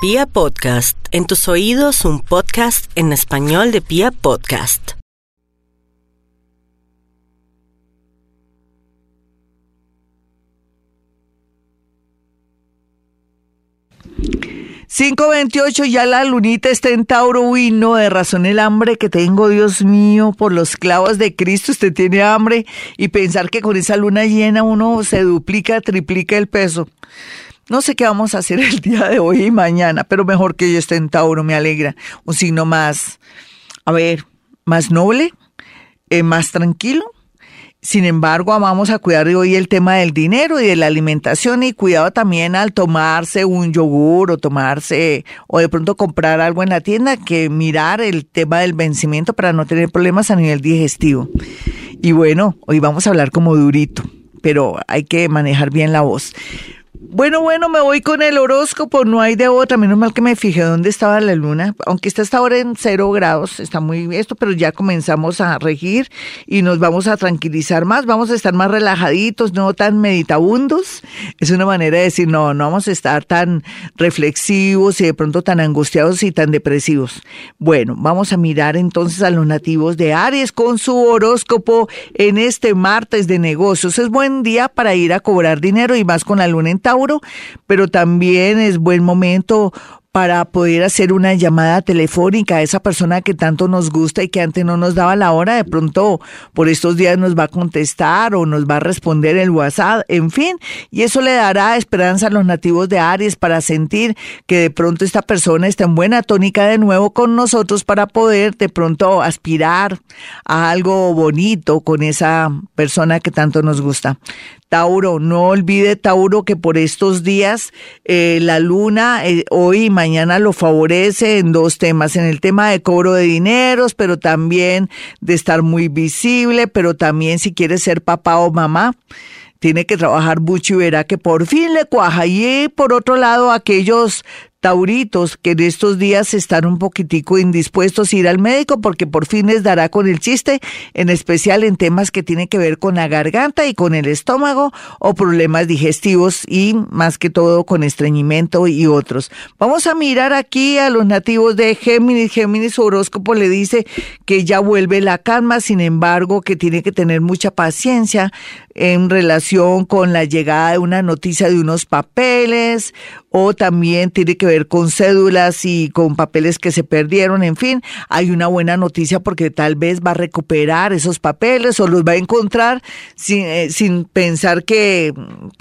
Pia Podcast, en tus oídos un podcast en español de Pia Podcast. ...528 ya la lunita está en Tauro, uy no, de razón el hambre que tengo, Dios mío, por los clavos de Cristo, usted tiene hambre y pensar que con esa luna llena uno se duplica, triplica el peso. No sé qué vamos a hacer el día de hoy y mañana, pero mejor que yo esté en Tauro, me alegra. Un signo más, a ver, más noble, eh, más tranquilo. Sin embargo, vamos a cuidar hoy el tema del dinero y de la alimentación y cuidado también al tomarse un yogur o tomarse o de pronto comprar algo en la tienda que mirar el tema del vencimiento para no tener problemas a nivel digestivo. Y bueno, hoy vamos a hablar como durito, pero hay que manejar bien la voz. Bueno, bueno, me voy con el horóscopo, no hay de otra, menos mal que me fijé dónde estaba la luna, aunque está hasta ahora en cero grados, está muy esto, pero ya comenzamos a regir y nos vamos a tranquilizar más, vamos a estar más relajaditos, no tan meditabundos, es una manera de decir, no, no vamos a estar tan reflexivos y de pronto tan angustiados y tan depresivos. Bueno, vamos a mirar entonces a los nativos de Aries con su horóscopo en este martes de negocios, es buen día para ir a cobrar dinero y más con la luna en pero también es buen momento para poder hacer una llamada telefónica a esa persona que tanto nos gusta y que antes no nos daba la hora, de pronto por estos días nos va a contestar o nos va a responder el WhatsApp, en fin, y eso le dará esperanza a los nativos de Aries para sentir que de pronto esta persona está en buena tónica de nuevo con nosotros para poder de pronto aspirar a algo bonito con esa persona que tanto nos gusta. Tauro, no olvide Tauro que por estos días eh, la luna eh, hoy y mañana lo favorece en dos temas, en el tema de cobro de dineros, pero también de estar muy visible, pero también si quiere ser papá o mamá tiene que trabajar mucho y verá que por fin le cuaja. Y por otro lado, aquellos tauritos que en estos días están un poquitico indispuestos a ir al médico porque por fin les dará con el chiste, en especial en temas que tienen que ver con la garganta y con el estómago o problemas digestivos y más que todo con estreñimiento y otros. Vamos a mirar aquí a los nativos de Géminis. Géminis horóscopo le dice que ya vuelve la calma, sin embargo que tiene que tener mucha paciencia en relación con la llegada de una noticia de unos papeles o también tiene que ver con cédulas y con papeles que se perdieron, en fin, hay una buena noticia porque tal vez va a recuperar esos papeles o los va a encontrar sin, eh, sin pensar que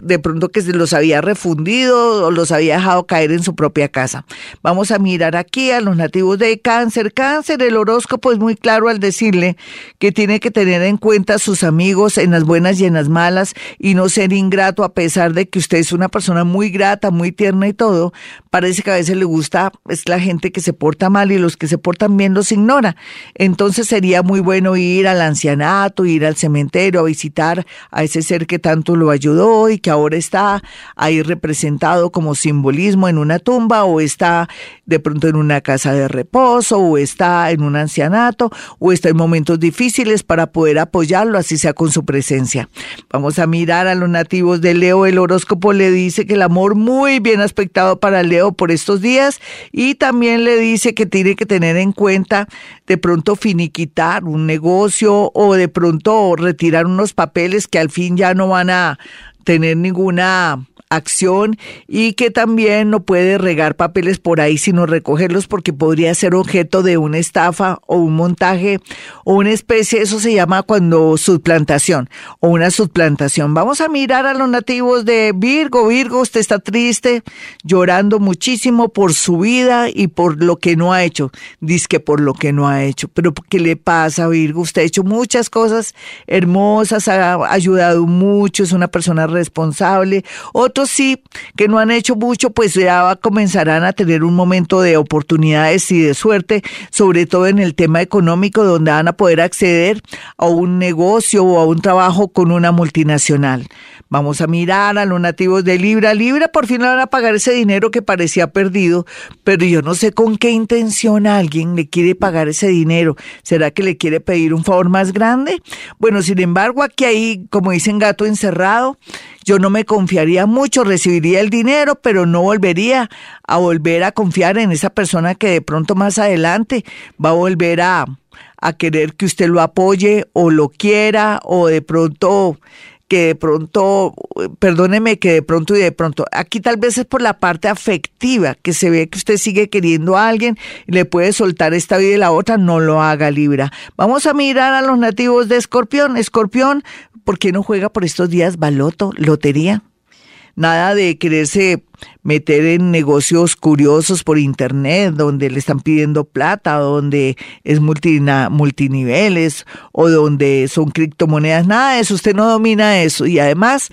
de pronto que se los había refundido o los había dejado caer en su propia casa. Vamos a mirar aquí a los nativos de cáncer. Cáncer, el horóscopo es muy claro al decirle que tiene que tener en cuenta a sus amigos en las buenas y en las malas y no ser ingrato a pesar de que usted es una persona muy grata, muy tierna y todo, parece que a veces le gusta es la gente que se porta mal y los que se portan bien los ignora. Entonces sería muy bueno ir al ancianato, ir al cementerio a visitar a ese ser que tanto lo ayudó y que ahora está ahí representado como simbolismo en una tumba o está de pronto en una casa de reposo o está en un ancianato o está en momentos difíciles para poder apoyarlo, así sea con su presencia. Vamos a mirar a los nativos de Leo, el horóscopo le dice que el amor muy bien aspectado para Leo por estos días y también le dice que tiene que tener en cuenta de pronto finiquitar un negocio o de pronto retirar unos papeles que al fin ya no van a tener ninguna acción y que también no puede regar papeles por ahí sino recogerlos porque podría ser objeto de una estafa o un montaje o una especie, eso se llama cuando suplantación o una suplantación. Vamos a mirar a los nativos de Virgo. Virgo, usted está triste, llorando muchísimo por su vida y por lo que no ha hecho. Dice que por lo que no ha hecho. Pero ¿qué le pasa, Virgo? Usted ha hecho muchas cosas hermosas, ha ayudado mucho, es una persona responsable sí que no han hecho mucho, pues ya comenzarán a tener un momento de oportunidades y de suerte, sobre todo en el tema económico, donde van a poder acceder a un negocio o a un trabajo con una multinacional. Vamos a mirar a los nativos de Libra. Libra por fin van a pagar ese dinero que parecía perdido, pero yo no sé con qué intención alguien le quiere pagar ese dinero. ¿Será que le quiere pedir un favor más grande? Bueno, sin embargo, aquí hay, como dicen, gato encerrado yo no me confiaría mucho, recibiría el dinero, pero no volvería a volver a confiar en esa persona que de pronto más adelante va a volver a, querer que usted lo apoye o lo quiera o de pronto que de pronto, perdóneme que de pronto y de pronto, aquí tal vez es por la parte afectiva, que se ve que usted sigue queriendo a alguien y le puede soltar esta vida y la otra, no lo haga Libra. Vamos a mirar a los nativos de Escorpión. Escorpión, ¿por qué no juega por estos días baloto, lotería? Nada de quererse meter en negocios curiosos por internet, donde le están pidiendo plata, donde es multiniveles o donde son criptomonedas, nada de eso, usted no domina eso y además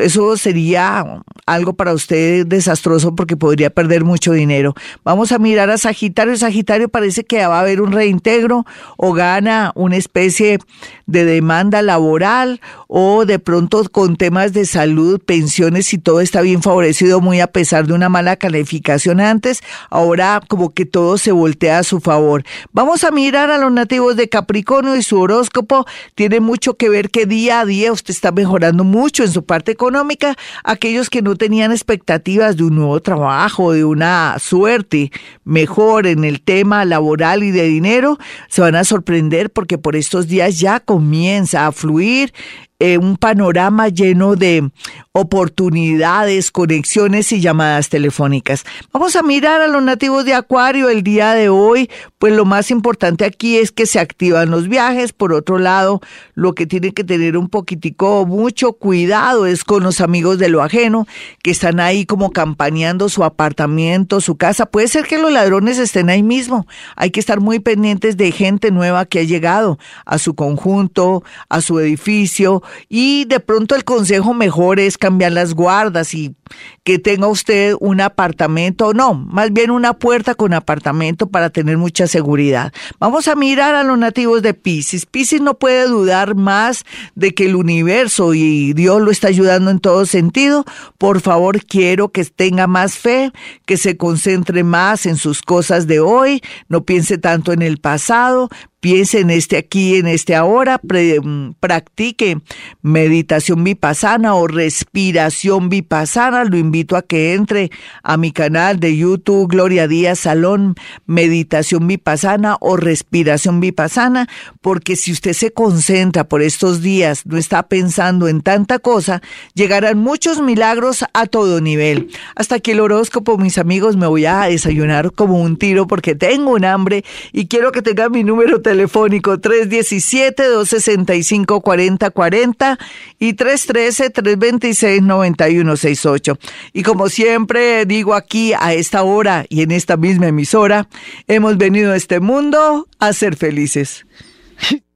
eso sería algo para usted desastroso porque podría perder mucho dinero. Vamos a mirar a Sagitario. Sagitario parece que va a haber un reintegro o gana una especie de demanda laboral o de pronto con temas de salud, pensiones y todo está bien favorecido muy a pesar de una mala calificación antes. Ahora como que todo se voltea a su favor. Vamos a mirar a los nativos de Capricornio y su horóscopo tiene mucho que ver que día a día usted está mejorando mucho en su parte económica, aquellos que no tenían expectativas de un nuevo trabajo, de una suerte mejor en el tema laboral y de dinero, se van a sorprender porque por estos días ya comienza a fluir eh, un panorama lleno de oportunidades, conexiones y llamadas telefónicas. Vamos a mirar a los nativos de Acuario el día de hoy, pues lo más importante aquí es que se activan los viajes. Por otro lado, lo que tiene que tener un poquitico mucho cuidado es con los amigos de lo ajeno que están ahí como campaneando su apartamento, su casa. Puede ser que los ladrones estén ahí mismo. Hay que estar muy pendientes de gente nueva que ha llegado a su conjunto, a su edificio y de pronto el consejo mejor es cambiar las guardas y que tenga usted un apartamento, no, más bien una puerta con apartamento para tener mucha seguridad. Vamos a mirar a los nativos de Pisces. Pisces no puede dudar más de que el universo y Dios lo está ayudando en todo sentido. Por favor, quiero que tenga más fe, que se concentre más en sus cosas de hoy, no piense tanto en el pasado, piense en este aquí, en este ahora, mm, practique meditación vipassana o respiración vipassana. Lo invito a que entre a mi canal de YouTube, Gloria Díaz Salón, Meditación Vipassana o Respiración Vipassana, porque si usted se concentra por estos días, no está pensando en tanta cosa, llegarán muchos milagros a todo nivel. Hasta aquí el horóscopo, mis amigos, me voy a desayunar como un tiro porque tengo un hambre y quiero que tenga mi número telefónico 317-265-4040 y 313-326-9168. Y como siempre digo aquí a esta hora y en esta misma emisora, hemos venido a este mundo a ser felices.